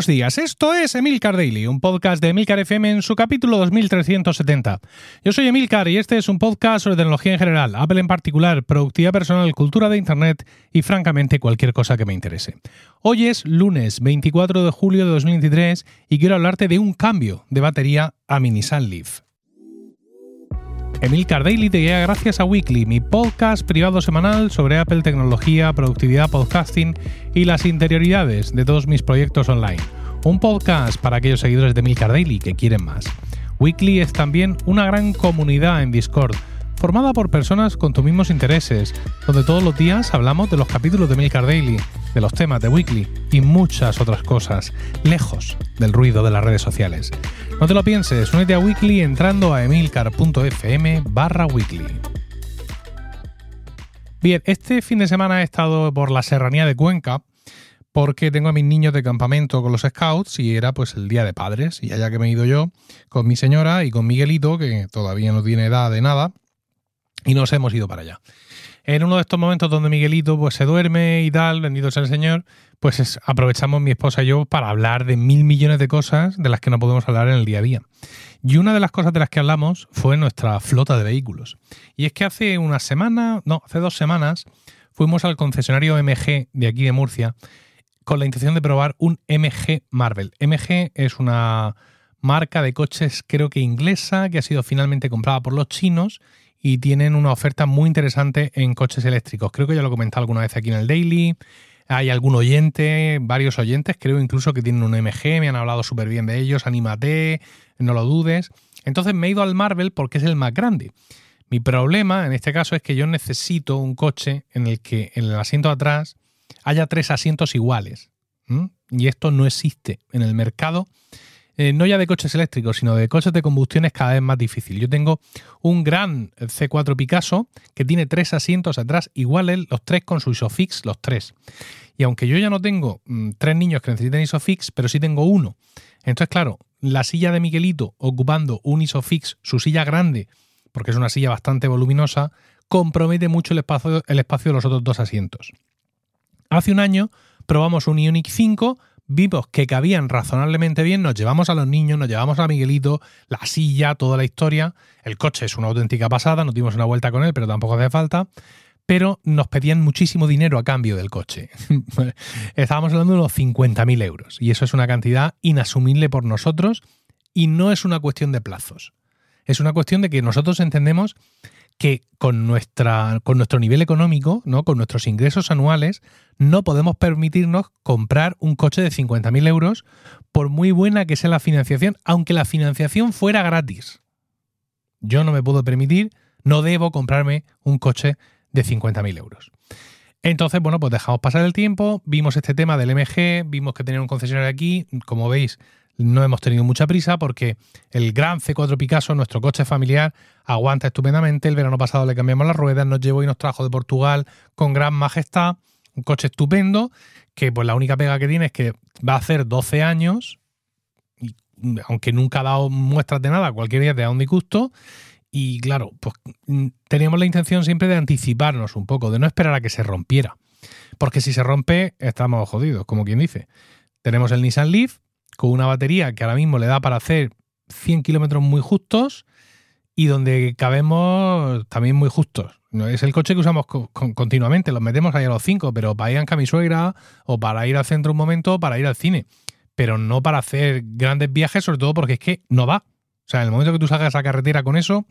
Buenos días, esto es Emilcar Daily, un podcast de Emilcar FM en su capítulo 2370. Yo soy Emilcar y este es un podcast sobre tecnología en general, Apple en particular, productividad personal, cultura de Internet y francamente cualquier cosa que me interese. Hoy es lunes 24 de julio de 2023 y quiero hablarte de un cambio de batería a Mini Leaf. Emilcar Daily te llega gracias a Weekly, mi podcast privado semanal sobre Apple tecnología, productividad, podcasting y las interioridades de todos mis proyectos online. Un podcast para aquellos seguidores de Emilcar Daily que quieren más. Weekly es también una gran comunidad en Discord formada por personas con tus mismos intereses, donde todos los días hablamos de los capítulos de Milcar Daily, de los temas de Weekly y muchas otras cosas, lejos del ruido de las redes sociales. No te lo pienses, únete a Weekly entrando a emilcar.fm barra weekly. Bien, este fin de semana he estado por la serranía de Cuenca porque tengo a mis niños de campamento con los scouts y era pues el día de padres y allá que me he ido yo con mi señora y con Miguelito que todavía no tiene edad de nada y nos hemos ido para allá. En uno de estos momentos donde Miguelito pues se duerme y tal, bendito sea el Señor, pues aprovechamos mi esposa y yo para hablar de mil millones de cosas de las que no podemos hablar en el día a día. Y una de las cosas de las que hablamos fue nuestra flota de vehículos. Y es que hace una semana, no, hace dos semanas, fuimos al concesionario MG de aquí de Murcia con la intención de probar un MG Marvel. MG es una marca de coches creo que inglesa que ha sido finalmente comprada por los chinos y tienen una oferta muy interesante en coches eléctricos. Creo que ya lo he comentado alguna vez aquí en el Daily. Hay algún oyente, varios oyentes, creo incluso que tienen un MG, me han hablado súper bien de ellos, anímate, no lo dudes. Entonces me he ido al Marvel porque es el más grande. Mi problema en este caso es que yo necesito un coche en el que en el asiento de atrás haya tres asientos iguales. Y esto no existe en el mercado eh, no ya de coches eléctricos, sino de coches de combustión es cada vez más difícil. Yo tengo un gran C4 Picasso que tiene tres asientos atrás iguales, los tres con su ISOFIX, los tres. Y aunque yo ya no tengo mm, tres niños que necesiten ISOFIX, pero sí tengo uno. Entonces, claro, la silla de Miguelito ocupando un ISOFIX, su silla grande, porque es una silla bastante voluminosa, compromete mucho el espacio, el espacio de los otros dos asientos. Hace un año probamos un Ioniq 5 vimos que cabían razonablemente bien, nos llevamos a los niños, nos llevamos a Miguelito, la silla, toda la historia. El coche es una auténtica pasada, nos dimos una vuelta con él, pero tampoco hace falta. Pero nos pedían muchísimo dinero a cambio del coche. Estábamos hablando de unos 50.000 euros. Y eso es una cantidad inasumible por nosotros y no es una cuestión de plazos. Es una cuestión de que nosotros entendemos que con, nuestra, con nuestro nivel económico, ¿no? con nuestros ingresos anuales, no podemos permitirnos comprar un coche de 50.000 euros por muy buena que sea la financiación, aunque la financiación fuera gratis. Yo no me puedo permitir, no debo comprarme un coche de 50.000 euros. Entonces, bueno, pues dejamos pasar el tiempo, vimos este tema del MG, vimos que tenía un concesionario aquí, como veis, no hemos tenido mucha prisa porque el gran C4 Picasso, nuestro coche familiar, aguanta estupendamente. El verano pasado le cambiamos las ruedas, nos llevó y nos trajo de Portugal con gran majestad. Un coche estupendo, que pues la única pega que tiene es que va a hacer 12 años, y, aunque nunca ha dado muestras de nada, cualquier día te da un disgusto. Y claro, pues teníamos la intención siempre de anticiparnos un poco, de no esperar a que se rompiera. Porque si se rompe, estamos jodidos, como quien dice. Tenemos el Nissan Leaf, con una batería que ahora mismo le da para hacer 100 kilómetros muy justos y donde cabemos también muy justos. Es el coche que usamos continuamente, los metemos ahí a los 5, pero para ir a mi suegra o para ir al centro un momento o para ir al cine, pero no para hacer grandes viajes, sobre todo porque es que no va. O sea, en el momento que tú salgas a carretera con eso,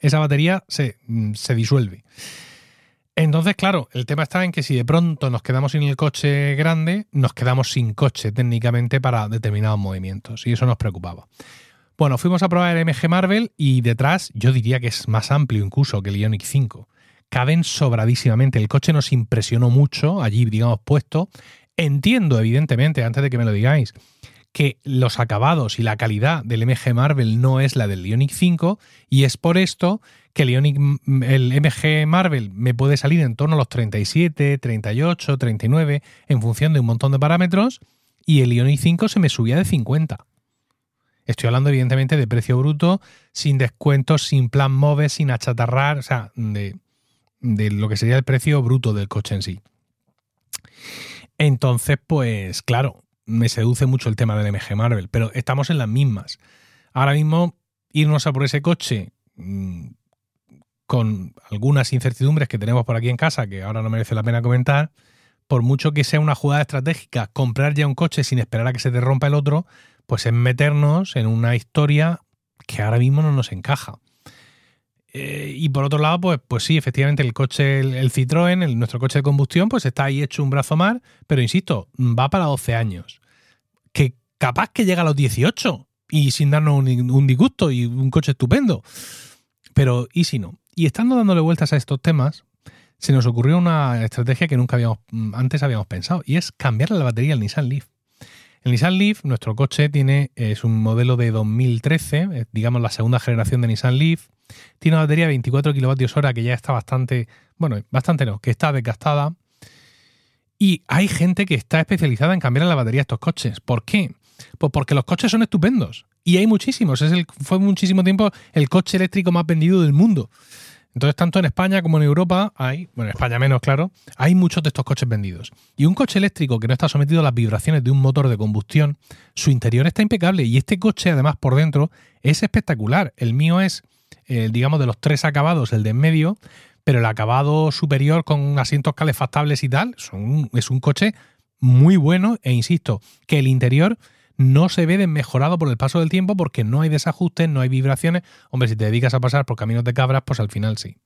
esa batería se, mm, se disuelve. Entonces, claro, el tema está en que si de pronto nos quedamos sin el coche grande, nos quedamos sin coche técnicamente para determinados movimientos. Y eso nos preocupaba. Bueno, fuimos a probar el MG Marvel y detrás yo diría que es más amplio incluso que el Ioniq 5. Caben sobradísimamente. El coche nos impresionó mucho allí, digamos, puesto. Entiendo, evidentemente, antes de que me lo digáis, que los acabados y la calidad del MG Marvel no es la del Ioniq 5 y es por esto que el, Ioniq, el MG Marvel me puede salir en torno a los 37, 38, 39 en función de un montón de parámetros y el Ioniq 5 se me subía de 50. Estoy hablando evidentemente de precio bruto, sin descuentos, sin plan MOVE, sin achatarrar, o sea, de, de lo que sería el precio bruto del coche en sí. Entonces, pues claro, me seduce mucho el tema del MG Marvel, pero estamos en las mismas. Ahora mismo, irnos a por ese coche mm, con algunas incertidumbres que tenemos por aquí en casa, que ahora no merece la pena comentar, por mucho que sea una jugada estratégica, comprar ya un coche sin esperar a que se te rompa el otro, pues es meternos en una historia que ahora mismo no nos encaja. Eh, y por otro lado, pues, pues sí, efectivamente, el coche, el, Citroën, nuestro coche de combustión, pues está ahí hecho un brazo mar, pero insisto, va para 12 años. Capaz que llega a los 18 y sin darnos un, un disgusto y un coche estupendo. Pero, ¿y si no? Y estando dándole vueltas a estos temas, se nos ocurrió una estrategia que nunca habíamos mm, antes habíamos pensado y es cambiarle la batería al Nissan Leaf. El Nissan Leaf, nuestro coche, tiene, es un modelo de 2013, digamos la segunda generación de Nissan Leaf. Tiene una batería de 24 kWh que ya está bastante, bueno, bastante no, que está desgastada. Y hay gente que está especializada en cambiar la batería a estos coches. ¿Por qué? Pues porque los coches son estupendos. Y hay muchísimos. Es el, fue muchísimo tiempo el coche eléctrico más vendido del mundo. Entonces, tanto en España como en Europa hay, bueno, en España menos, claro, hay muchos de estos coches vendidos. Y un coche eléctrico que no está sometido a las vibraciones de un motor de combustión, su interior está impecable y este coche, además, por dentro, es espectacular. El mío es, eh, digamos, de los tres acabados, el de en medio, pero el acabado superior con asientos calefactables y tal, es un coche muy bueno e insisto, que el interior no se ve desmejorado por el paso del tiempo porque no hay desajustes, no hay vibraciones. Hombre, si te dedicas a pasar por caminos de cabras, pues al final sí.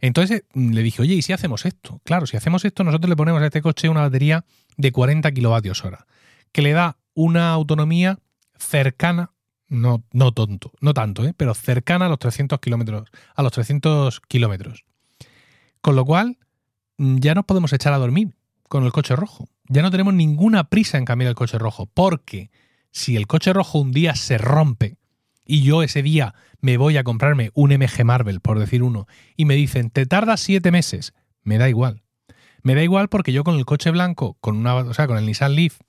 Entonces mm, le dije, oye, ¿y si hacemos esto? Claro, si hacemos esto, nosotros le ponemos a este coche una batería de 40 kilovatios hora, que le da una autonomía cercana, no, no tonto, no tanto, ¿eh? pero cercana a los 300 kilómetros, a los 300 kilómetros. Con lo cual, mm, ya nos podemos echar a dormir con el coche rojo. Ya no tenemos ninguna prisa en cambiar el coche rojo, porque si el coche rojo un día se rompe y yo ese día me voy a comprarme un MG Marvel, por decir uno, y me dicen, te tarda siete meses, me da igual. Me da igual porque yo con el coche blanco, con una, o sea, con el Nissan Leaf,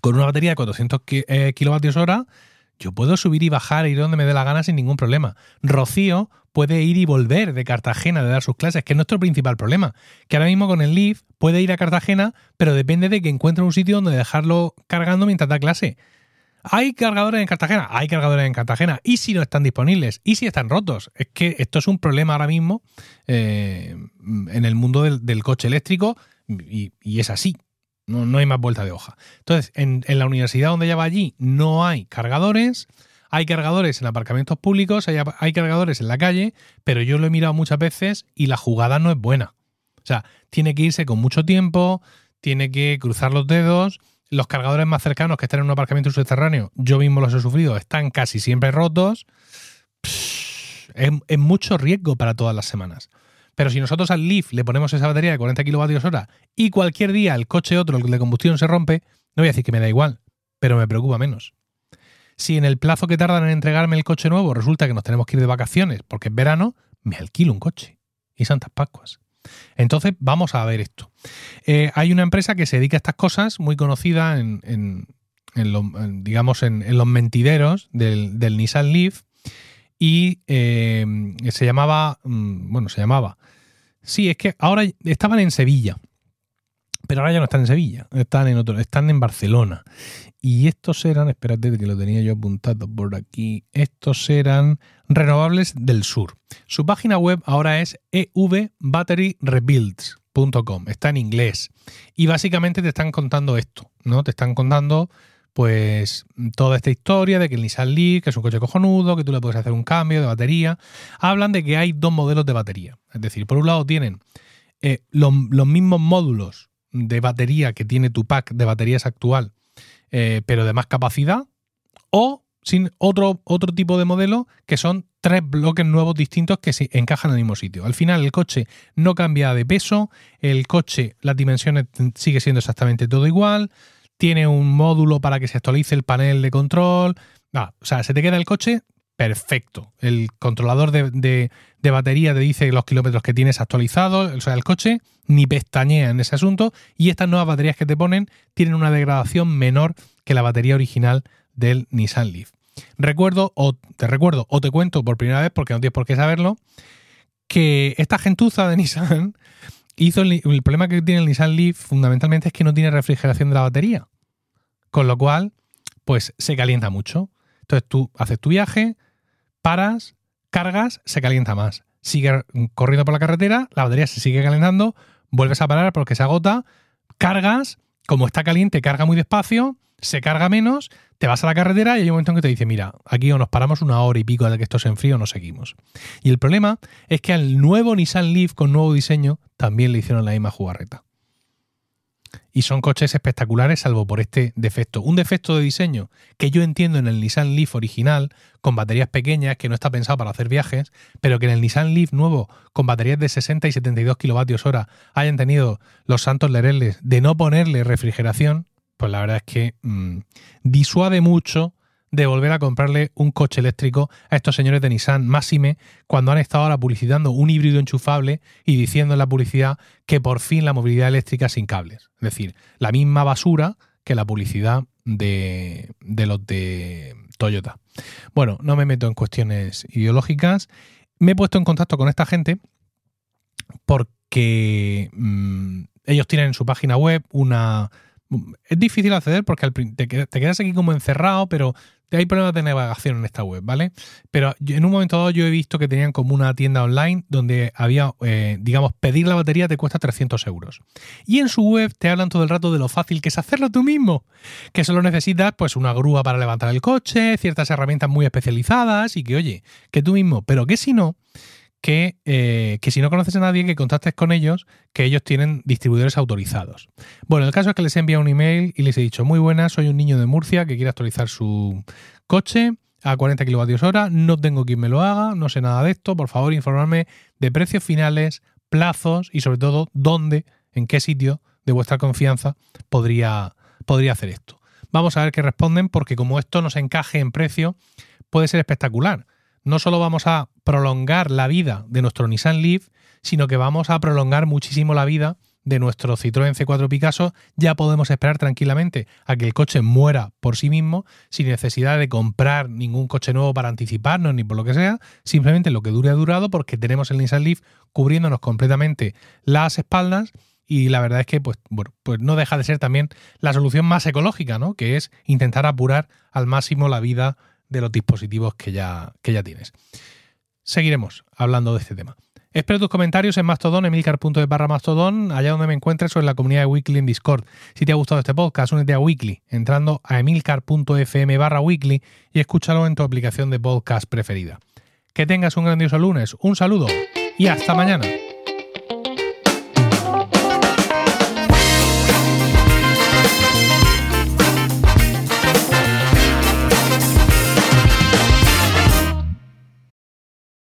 con una batería de 400 eh, kilovatios hora, yo puedo subir y bajar e ir donde me dé la gana sin ningún problema. Rocío puede ir y volver de Cartagena de dar sus clases, que es nuestro principal problema. Que ahora mismo con el Leaf puede ir a Cartagena, pero depende de que encuentre un sitio donde dejarlo cargando mientras da clase. ¿Hay cargadores en Cartagena? Hay cargadores en Cartagena. ¿Y si no están disponibles? ¿Y si están rotos? Es que esto es un problema ahora mismo eh, en el mundo del, coche eléctrico y, es así. No, hay más vuelta de hoja. Entonces, en, la universidad donde ella va allí no hay cargadores, hay cargadores en aparcamientos públicos, hay, cargadores en la calle, pero yo lo he mirado muchas veces y la jugada no es buena. O sea, tiene que irse con mucho tiempo, tiene que cruzar los dedos. Los cargadores más cercanos que están en un aparcamiento subterráneo, yo mismo los he sufrido, están casi siempre rotos. es mucho riesgo para todas las semanas. Pero si nosotros al Leaf le ponemos esa batería de 40 kWh y cualquier día el coche otro, el de combustión, se rompe, no voy a decir que me da igual, pero me preocupa menos. Si en el plazo que tardan en entregarme el coche nuevo resulta que nos tenemos que ir de vacaciones porque es verano, me alquilo un coche. Y Santas Pascuas. Entonces, vamos a ver esto. Eh, hay una empresa que se dedica a estas cosas, muy conocida en, digamos, en, los mentideros del, del Nissan Leaf, y eh, se llamaba, mm, bueno, se llamaba, sí, es que ahora estaban en Sevilla, pero ahora ya no están en Sevilla, están en otro, están en Barcelona. Y estos eran, espérate que lo tenía yo apuntado por aquí, estos eran renovables del sur. Su página web ahora es evbatteryrebuilds.com, está en inglés. Y básicamente te están contando esto, ¿no? Te están contando pues toda esta historia de que el Nissan Leaf, que es un coche cojonudo, que tú le puedes hacer un cambio de batería, hablan de que hay dos modelos de batería. Es decir, por un lado tienen eh, los, mismos módulos de batería que tiene tu pack de baterías actual, eh, pero de más capacidad, o sin otro, otro tipo de modelo que son tres bloques nuevos distintos que se encajan en el mismo sitio. Al final el coche no cambia de peso, el coche, las dimensiones sigue siendo exactamente todo igual, tiene un módulo para que se actualice el panel de control. o sea, se te queda el coche perfecto. El controlador de, batería te dice los kilómetros que tienes actualizados. O sea, el coche ni pestañea en ese asunto. Y estas nuevas baterías que te ponen tienen una degradación menor que la batería original del Nissan Leaf. Recuerdo, o te recuerdo, o te cuento por primera vez, porque no tienes por qué saberlo, que esta gentuza de Nissan hizo el, problema que tiene el Nissan Leaf fundamentalmente es que no tiene refrigeración de la batería. Con lo cual, pues se calienta mucho. Entonces tú haces tu viaje, paras, cargas, se calienta más. Sigue corriendo por la carretera, la batería se sigue calentando, vuelves a parar porque se agota, cargas, como está caliente, carga muy despacio, se carga menos, te vas a la carretera y hay un momento en que te dice, mira, aquí o nos paramos una hora y pico de que esto se enfríe o no seguimos. Y el problema es que al nuevo Nissan Leaf con nuevo diseño también le hicieron la misma jugarreta. Y son coches espectaculares salvo por este defecto. Un defecto de diseño que yo entiendo en el Nissan Leaf original, con baterías pequeñas, que no está pensado para hacer viajes, pero que en el Nissan Leaf nuevo, con baterías de 60 y 72 kilovatios hora, hayan tenido los santos lereles de no ponerle refrigeración, pues la verdad es que mm, disuade mucho de volver a comprarle un coche eléctrico a estos señores de Nissan Máxime cuando han estado ahora publicitando un híbrido enchufable y diciendo en la publicidad que por fin la movilidad eléctrica sin cables. Es decir, la misma basura que la publicidad de, de los de Toyota. Bueno, no me meto en cuestiones ideológicas. Me he puesto en contacto con esta gente porque mm, ellos tienen en su página web una es difícil acceder porque te, quedas aquí como encerrado, pero hay problemas de navegación en esta web, ¿vale? Pero en un momento dado yo he visto que tenían como una tienda online donde había, eh, digamos, pedir la batería te cuesta 300 euros. Y en su web te hablan todo el rato de lo fácil que es hacerlo tú mismo. Que solo necesitas pues una grúa para levantar el coche, ciertas herramientas muy especializadas y que, oye, que tú mismo, pero que si no, eh, que, si no conoces a nadie, que contactes con ellos, que ellos tienen distribuidores autorizados. Bueno, el caso es que les he enviado un email y les he dicho, muy buenas, soy un niño de Murcia que quiere actualizar su coche a 40 kilovatios hora, no tengo quien me lo haga, no sé nada de esto, por favor informarme de precios finales, plazos y sobre todo dónde, en qué sitio de vuestra confianza podría, podría hacer esto. Vamos a ver qué responden porque como esto nos encaje en precio, puede ser espectacular no solo vamos a prolongar la vida de nuestro Nissan Leaf, sino que vamos a prolongar muchísimo la vida de nuestro Citroën C4 Picasso, ya podemos esperar tranquilamente a que el coche muera por sí mismo, sin necesidad de comprar ningún coche nuevo para anticiparnos ni por lo que sea, simplemente lo que dure ha durado porque tenemos el Nissan Leaf cubriéndonos completamente las espaldas. Y la verdad es que pues, bueno, pues no deja de ser también la solución más ecológica, ¿no? que es intentar apurar al máximo la vida de los dispositivos que ya, que ya tienes. Seguiremos hablando de este tema. Espero tus comentarios en Mastodon, emilcar.de barra Mastodon, allá donde me encuentres o en la comunidad de Weekly en Discord. Si te ha gustado este podcast, únete a Weekly entrando a emilcar.fm barra Weekly y escúchalo en tu aplicación de podcast preferida. Que tengas un grandioso lunes, un saludo y hasta mañana.